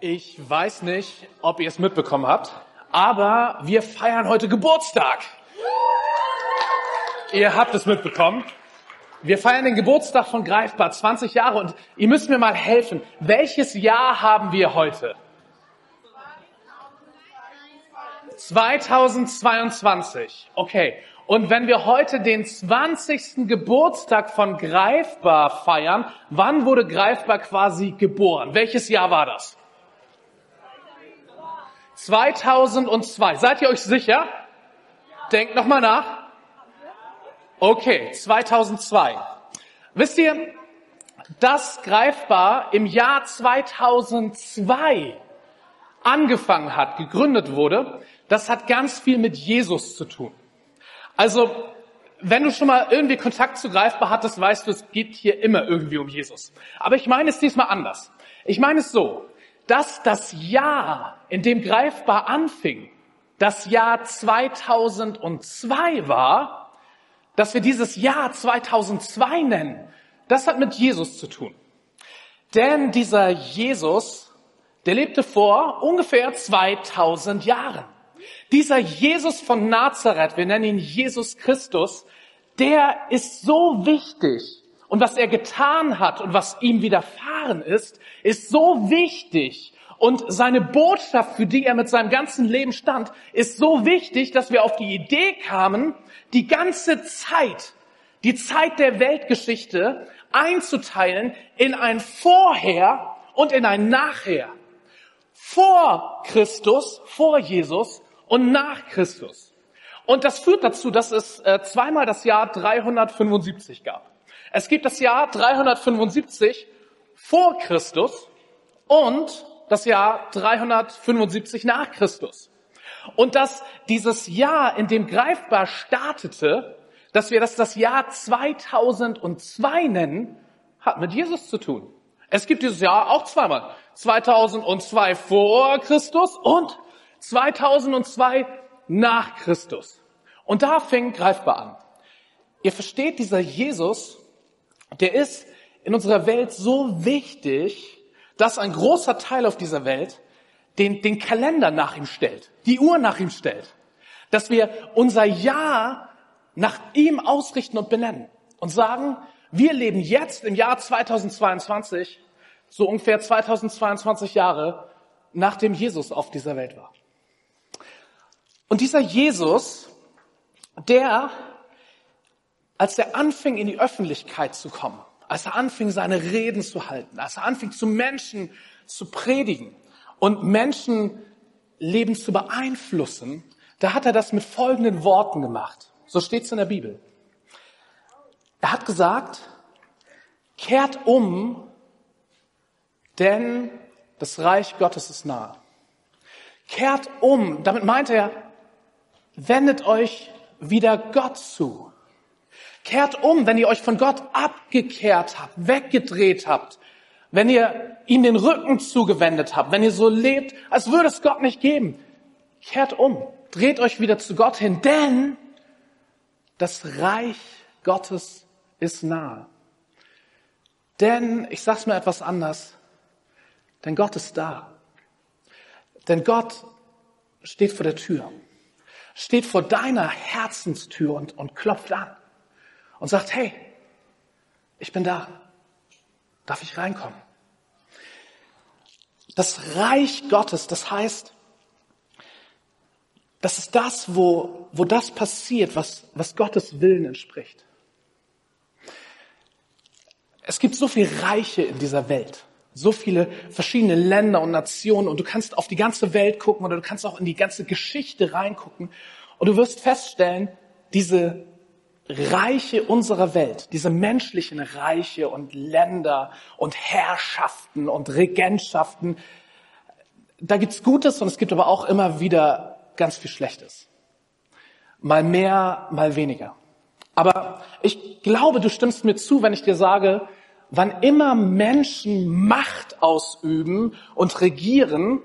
Ich weiß nicht, ob ihr es mitbekommen habt, aber wir feiern heute Geburtstag. Ihr habt es mitbekommen. Wir feiern den Geburtstag von Greifbar, 20 Jahre, und ihr müsst mir mal helfen. Welches Jahr haben wir heute? 2022. Okay. Und wenn wir heute den 20. Geburtstag von Greifbar feiern, wann wurde Greifbar quasi geboren? Welches Jahr war das? 2002. Seid ihr euch sicher? Denkt nochmal nach. Okay, 2002. Wisst ihr, dass Greifbar im Jahr 2002 angefangen hat, gegründet wurde, das hat ganz viel mit Jesus zu tun. Also, wenn du schon mal irgendwie Kontakt zu Greifbar hattest, weißt du, es geht hier immer irgendwie um Jesus. Aber ich meine es diesmal anders. Ich meine es so, dass das Jahr, in dem Greifbar anfing, das Jahr 2002 war, dass wir dieses Jahr 2002 nennen, das hat mit Jesus zu tun. Denn dieser Jesus, der lebte vor ungefähr 2000 Jahren. Dieser Jesus von Nazareth, wir nennen ihn Jesus Christus, der ist so wichtig. Und was er getan hat und was ihm widerfahren ist, ist so wichtig. Und seine Botschaft, für die er mit seinem ganzen Leben stand, ist so wichtig, dass wir auf die Idee kamen, die ganze Zeit, die Zeit der Weltgeschichte einzuteilen in ein Vorher und in ein Nachher. Vor Christus, vor Jesus und nach Christus. Und das führt dazu, dass es äh, zweimal das Jahr 375 gab. Es gibt das Jahr 375 vor Christus und das Jahr 375 nach Christus. Und dass dieses Jahr, in dem greifbar startete, dass wir das das Jahr 2002 nennen, hat mit Jesus zu tun. Es gibt dieses Jahr auch zweimal. 2002 vor Christus und 2002 nach Christus. Und da fängt greifbar an. Ihr versteht, dieser Jesus, der ist in unserer Welt so wichtig, dass ein großer Teil auf dieser Welt den, den Kalender nach ihm stellt, die Uhr nach ihm stellt. Dass wir unser Jahr nach ihm ausrichten und benennen und sagen, wir leben jetzt im Jahr 2022, so ungefähr 2022 Jahre, nachdem Jesus auf dieser Welt war. Und dieser Jesus, der, als er anfing, in die Öffentlichkeit zu kommen, als er anfing, seine Reden zu halten, als er anfing, zu Menschen zu predigen und Menschenleben zu beeinflussen, da hat er das mit folgenden Worten gemacht. So steht es in der Bibel. Er hat gesagt, kehrt um, denn das Reich Gottes ist nahe. Kehrt um, damit meint er, wendet euch wieder Gott zu. Kehrt um, wenn ihr euch von Gott abgekehrt habt, weggedreht habt, wenn ihr ihm den Rücken zugewendet habt, wenn ihr so lebt, als würde es Gott nicht geben. Kehrt um, dreht euch wieder zu Gott hin, denn das Reich Gottes ist nahe. Denn, ich sag's mir etwas anders, denn Gott ist da. Denn Gott steht vor der Tür steht vor deiner Herzenstür und, und klopft an und sagt, hey, ich bin da. Darf ich reinkommen? Das Reich Gottes, das heißt, das ist das, wo, wo das passiert, was, was Gottes Willen entspricht. Es gibt so viel Reiche in dieser Welt so viele verschiedene Länder und Nationen und du kannst auf die ganze Welt gucken oder du kannst auch in die ganze Geschichte reingucken und du wirst feststellen, diese Reiche unserer Welt, diese menschlichen Reiche und Länder und Herrschaften und Regentschaften, da gibt's Gutes und es gibt aber auch immer wieder ganz viel Schlechtes. Mal mehr, mal weniger. Aber ich glaube, du stimmst mir zu, wenn ich dir sage, wann immer Menschen Macht ausüben und regieren,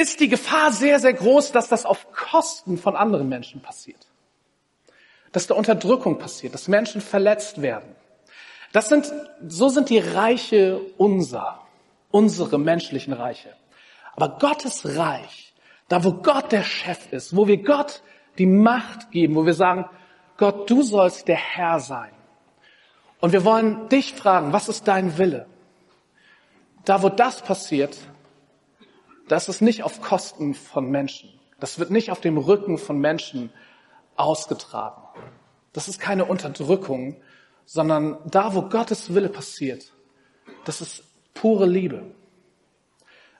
ist die Gefahr sehr, sehr groß, dass das auf Kosten von anderen Menschen passiert. Dass da Unterdrückung passiert, dass Menschen verletzt werden. Das sind, so sind die Reiche unser, unsere menschlichen Reiche. Aber Gottes Reich, da wo Gott der Chef ist, wo wir Gott die Macht geben, wo wir sagen, Gott, du sollst der Herr sein. Und wir wollen dich fragen, was ist dein Wille? Da wo das passiert, das ist nicht auf Kosten von Menschen. Das wird nicht auf dem Rücken von Menschen ausgetragen. Das ist keine Unterdrückung, sondern da, wo Gottes Wille passiert, das ist pure Liebe.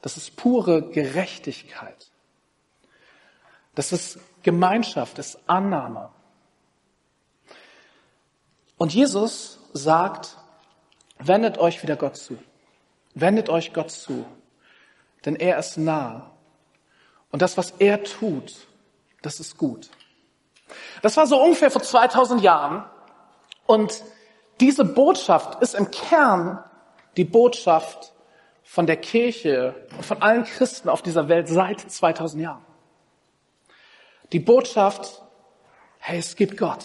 Das ist pure Gerechtigkeit. Das ist Gemeinschaft, das ist Annahme. Und Jesus sagt, wendet euch wieder Gott zu. Wendet euch Gott zu. Denn er ist nah. Und das, was er tut, das ist gut. Das war so ungefähr vor 2000 Jahren. Und diese Botschaft ist im Kern die Botschaft von der Kirche und von allen Christen auf dieser Welt seit 2000 Jahren. Die Botschaft, hey, es gibt Gott.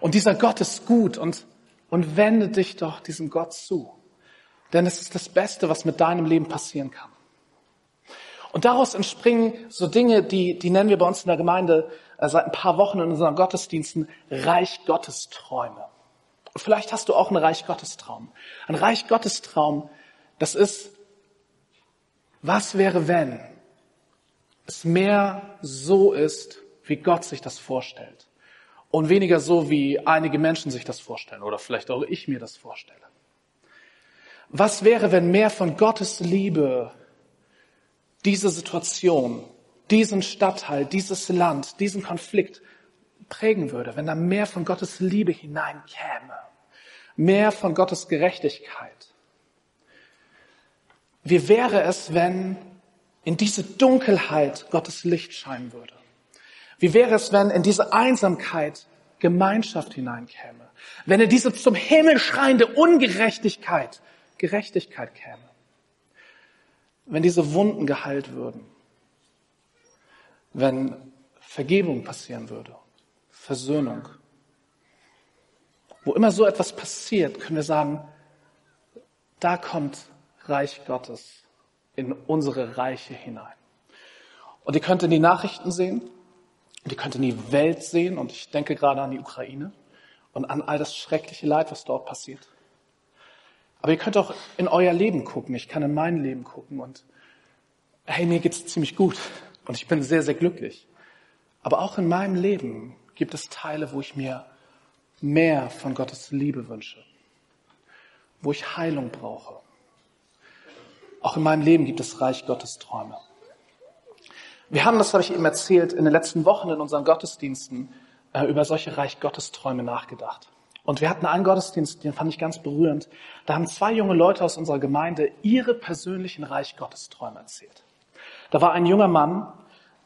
Und dieser Gott ist gut und, und wende dich doch diesem Gott zu. Denn es ist das Beste, was mit deinem Leben passieren kann. Und daraus entspringen so Dinge, die, die nennen wir bei uns in der Gemeinde seit ein paar Wochen in unseren Gottesdiensten Reich Gottes Träume. Und vielleicht hast du auch einen Reich Gottes Traum. Ein Reich Gottes Traum, das ist, was wäre, wenn es mehr so ist, wie Gott sich das vorstellt und weniger so, wie einige Menschen sich das vorstellen oder vielleicht auch ich mir das vorstelle. Was wäre, wenn mehr von Gottes Liebe diese Situation, diesen Stadtteil, dieses Land, diesen Konflikt prägen würde, wenn da mehr von Gottes Liebe hineinkäme, mehr von Gottes Gerechtigkeit. Wie wäre es, wenn in diese Dunkelheit Gottes Licht scheinen würde? Wie wäre es, wenn in diese Einsamkeit Gemeinschaft hineinkäme? Wenn in diese zum Himmel schreiende Ungerechtigkeit Gerechtigkeit käme? wenn diese Wunden geheilt würden, wenn Vergebung passieren würde, Versöhnung. Wo immer so etwas passiert, können wir sagen, da kommt Reich Gottes in unsere Reiche hinein. Und ihr könnt in die Nachrichten sehen, ihr könnt in die Welt sehen, und ich denke gerade an die Ukraine und an all das schreckliche Leid, was dort passiert. Aber ihr könnt auch in euer Leben gucken. Ich kann in mein Leben gucken und hey, mir geht's ziemlich gut und ich bin sehr, sehr glücklich. Aber auch in meinem Leben gibt es Teile, wo ich mir mehr von Gottes Liebe wünsche, wo ich Heilung brauche. Auch in meinem Leben gibt es Reich Gottes Träume. Wir haben, das habe ich eben erzählt, in den letzten Wochen in unseren Gottesdiensten äh, über solche Reich Gottes Träume nachgedacht. Und wir hatten einen Gottesdienst, den fand ich ganz berührend. Da haben zwei junge Leute aus unserer Gemeinde ihre persönlichen Reich Gottes Träume erzählt. Da war ein junger Mann,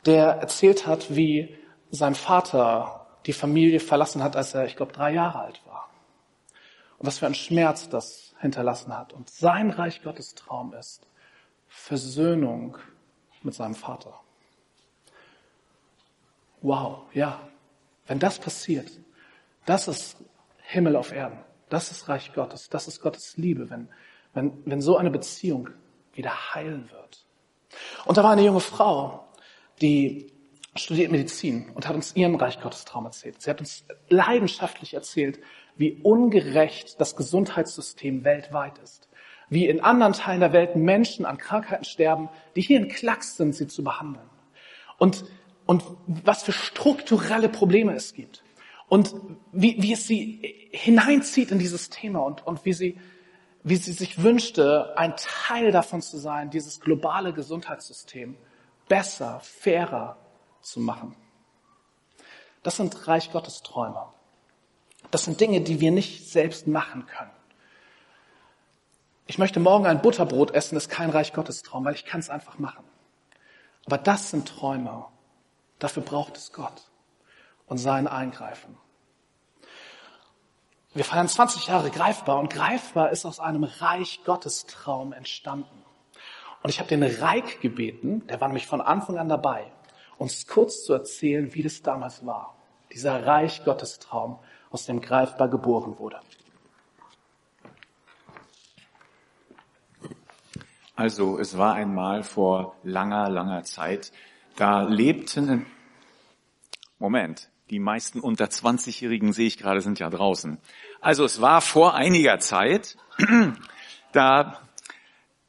der erzählt hat, wie sein Vater die Familie verlassen hat, als er, ich glaube, drei Jahre alt war. Und was für ein Schmerz das hinterlassen hat. Und sein Reich Gottes Traum ist Versöhnung mit seinem Vater. Wow, ja. Wenn das passiert, das ist Himmel auf Erden. Das ist Reich Gottes. Das ist Gottes Liebe, wenn, wenn, wenn so eine Beziehung wieder heilen wird. Und da war eine junge Frau, die studiert Medizin und hat uns ihren Reich Gottes Traum erzählt. Sie hat uns leidenschaftlich erzählt, wie ungerecht das Gesundheitssystem weltweit ist. Wie in anderen Teilen der Welt Menschen an Krankheiten sterben, die hier in Klacks sind, sie zu behandeln. Und, und was für strukturelle Probleme es gibt und wie, wie es sie hineinzieht in dieses Thema und, und wie, sie, wie sie sich wünschte, ein Teil davon zu sein, dieses globale Gesundheitssystem besser, fairer zu machen. Das sind Reich Gottes Träume. Das sind Dinge, die wir nicht selbst machen können. Ich möchte morgen ein Butterbrot essen, ist kein Reich Gottes Traum, weil ich kann es einfach machen. Aber das sind Träume. Dafür braucht es Gott und sein Eingreifen. Wir feiern 20 Jahre greifbar und greifbar ist aus einem Reich Gottes Traum entstanden. Und ich habe den Reik gebeten, der war nämlich von Anfang an dabei, uns kurz zu erzählen, wie das damals war. Dieser Reich Gottes Traum, aus dem greifbar geboren wurde. Also es war einmal vor langer, langer Zeit, da lebten, Moment, die meisten unter 20-Jährigen sehe ich gerade sind ja draußen. Also es war vor einiger Zeit, da,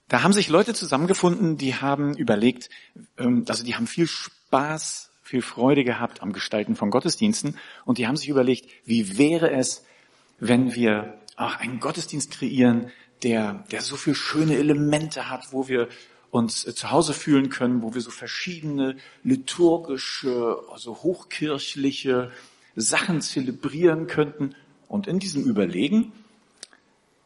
da haben sich Leute zusammengefunden, die haben überlegt, ähm, also die haben viel Spaß, viel Freude gehabt am Gestalten von Gottesdiensten und die haben sich überlegt, wie wäre es, wenn wir auch einen Gottesdienst kreieren, der, der so viel schöne Elemente hat, wo wir uns äh, zu Hause fühlen können, wo wir so verschiedene liturgische, also hochkirchliche Sachen zelebrieren könnten. Und in diesem Überlegen,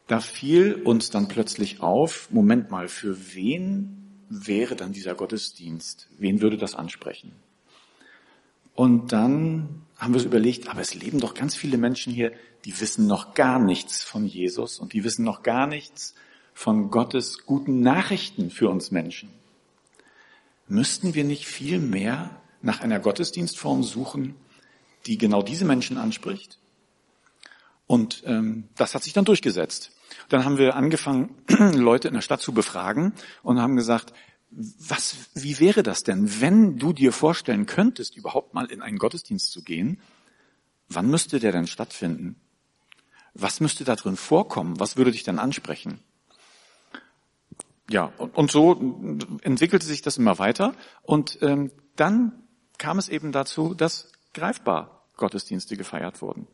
da fiel uns dann plötzlich auf, Moment mal, für wen wäre dann dieser Gottesdienst? Wen würde das ansprechen? Und dann haben wir uns überlegt, aber es leben doch ganz viele Menschen hier, die wissen noch gar nichts von Jesus und die wissen noch gar nichts von Gottes guten Nachrichten für uns Menschen. Müssten wir nicht viel mehr nach einer Gottesdienstform suchen, die genau diese Menschen anspricht? Und ähm, das hat sich dann durchgesetzt. Dann haben wir angefangen, Leute in der Stadt zu befragen und haben gesagt, was, wie wäre das denn, wenn du dir vorstellen könntest, überhaupt mal in einen Gottesdienst zu gehen? Wann müsste der denn stattfinden? Was müsste da drin vorkommen? Was würde dich dann ansprechen? Ja, und, und so entwickelte sich das immer weiter. Und ähm, dann kam es eben dazu, dass greifbar Gottesdienste gefeiert wurden.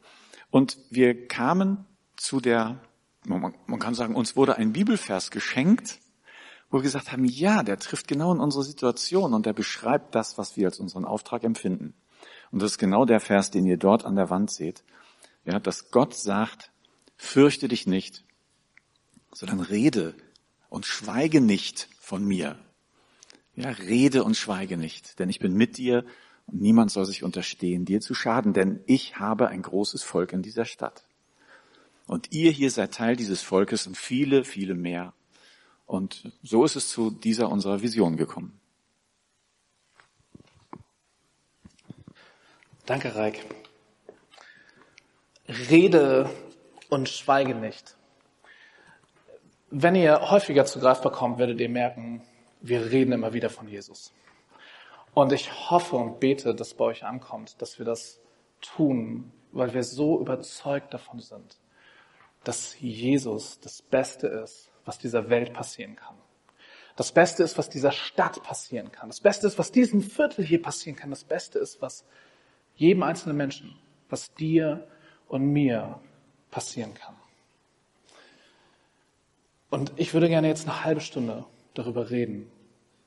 Und wir kamen zu der, man, man kann sagen, uns wurde ein Bibelvers geschenkt, wo wir gesagt haben, ja, der trifft genau in unsere Situation und der beschreibt das, was wir als unseren Auftrag empfinden. Und das ist genau der Vers, den ihr dort an der Wand seht. Ja, dass Gott sagt, fürchte dich nicht, sondern rede und schweige nicht von mir. Ja, rede und schweige nicht, denn ich bin mit dir und niemand soll sich unterstehen, dir zu schaden, denn ich habe ein großes Volk in dieser Stadt. Und ihr hier seid Teil dieses Volkes und viele, viele mehr. Und so ist es zu dieser unserer Vision gekommen. Danke, Reik. Rede und schweige nicht. Wenn ihr häufiger zu greifbar kommt, werdet ihr merken, wir reden immer wieder von Jesus. Und ich hoffe und bete, dass bei euch ankommt, dass wir das tun, weil wir so überzeugt davon sind, dass Jesus das Beste ist, was dieser Welt passieren kann. Das Beste ist, was dieser Stadt passieren kann. Das Beste ist, was diesem Viertel hier passieren kann. Das Beste ist, was jedem einzelnen Menschen, was dir und mir passieren kann. Und ich würde gerne jetzt eine halbe Stunde darüber reden,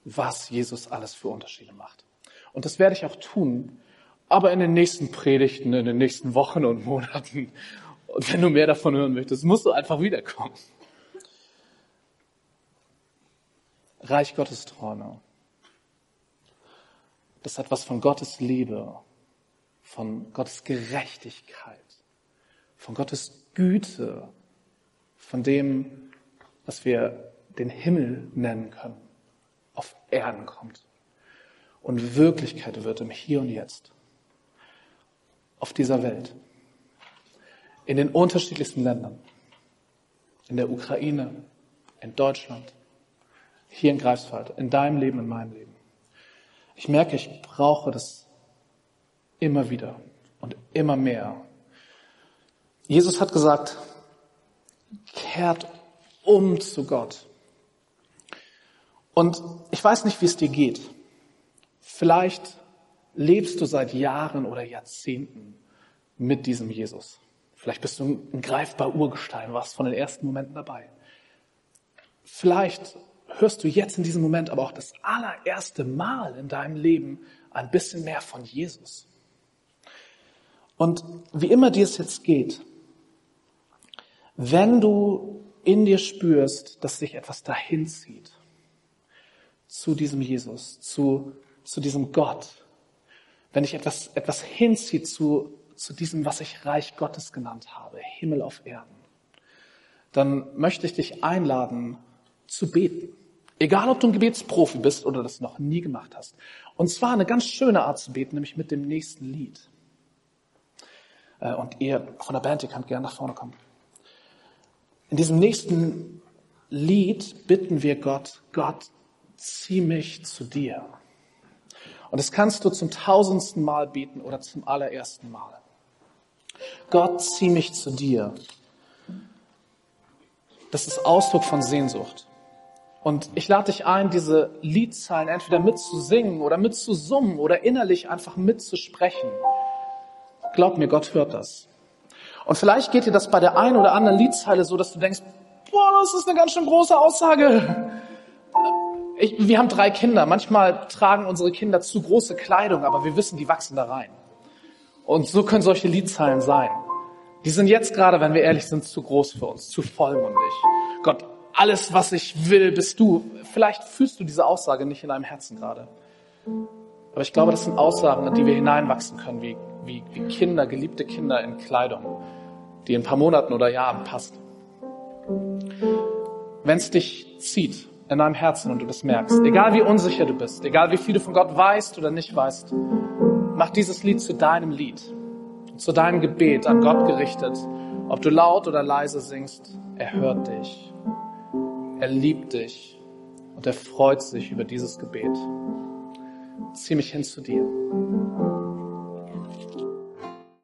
was Jesus alles für Unterschiede macht. Und das werde ich auch tun, aber in den nächsten Predigten, in den nächsten Wochen und Monaten. Und wenn du mehr davon hören möchtest, musst du einfach wiederkommen. Reich Gottes Träume. Das hat was von Gottes Liebe, von Gottes Gerechtigkeit, von Gottes Güte, von dem, was wir den Himmel nennen können, auf Erden kommt und Wirklichkeit wird im Hier und Jetzt, auf dieser Welt, in den unterschiedlichsten Ländern, in der Ukraine, in Deutschland, hier in Greifswald, in deinem Leben, in meinem Leben. Ich merke, ich brauche das immer wieder und immer mehr. Jesus hat gesagt, kehrt um zu Gott. Und ich weiß nicht, wie es dir geht. Vielleicht lebst du seit Jahren oder Jahrzehnten mit diesem Jesus. Vielleicht bist du ein greifbar Urgestein, warst von den ersten Momenten dabei. Vielleicht hörst du jetzt in diesem Moment aber auch das allererste Mal in deinem Leben ein bisschen mehr von Jesus. Und wie immer dir es jetzt geht, wenn du in dir spürst, dass sich etwas dahin zieht zu diesem Jesus, zu, zu diesem Gott, wenn dich etwas, etwas hinzieht zu, zu diesem, was ich Reich Gottes genannt habe, Himmel auf Erden, dann möchte ich dich einladen zu beten. Egal, ob du ein Gebetsprofi bist oder das noch nie gemacht hast. Und zwar eine ganz schöne Art zu beten, nämlich mit dem nächsten Lied. Äh, und ihr von der Band, ihr könnt gerne nach vorne kommen. In diesem nächsten Lied bitten wir Gott, Gott, zieh mich zu dir. Und das kannst du zum tausendsten Mal bieten oder zum allerersten Mal. Gott, zieh mich zu dir. Das ist Ausdruck von Sehnsucht. Und ich lade dich ein, diese Liedzeilen entweder mitzusingen oder mitzusummen oder innerlich einfach mitzusprechen. Glaub mir, Gott hört das. Und vielleicht geht dir das bei der einen oder anderen Liedzeile so, dass du denkst, boah, das ist eine ganz schön große Aussage. Ich, wir haben drei Kinder. Manchmal tragen unsere Kinder zu große Kleidung, aber wir wissen, die wachsen da rein. Und so können solche Liedzeilen sein. Die sind jetzt gerade, wenn wir ehrlich sind, zu groß für uns, zu vollmundig. Gott, alles, was ich will, bist du. Vielleicht fühlst du diese Aussage nicht in deinem Herzen gerade. Aber ich glaube, das sind Aussagen, in die wir hineinwachsen können, wie, wie, wie Kinder, geliebte Kinder in Kleidung, die in ein paar Monaten oder Jahren passt. Wenn es dich zieht in deinem Herzen und du das merkst, egal wie unsicher du bist, egal wie viel du von Gott weißt oder nicht weißt, mach dieses Lied zu deinem Lied, zu deinem Gebet an Gott gerichtet. Ob du laut oder leise singst, er hört dich. Er liebt dich und er freut sich über dieses Gebet. Zieh mich hin zu dir.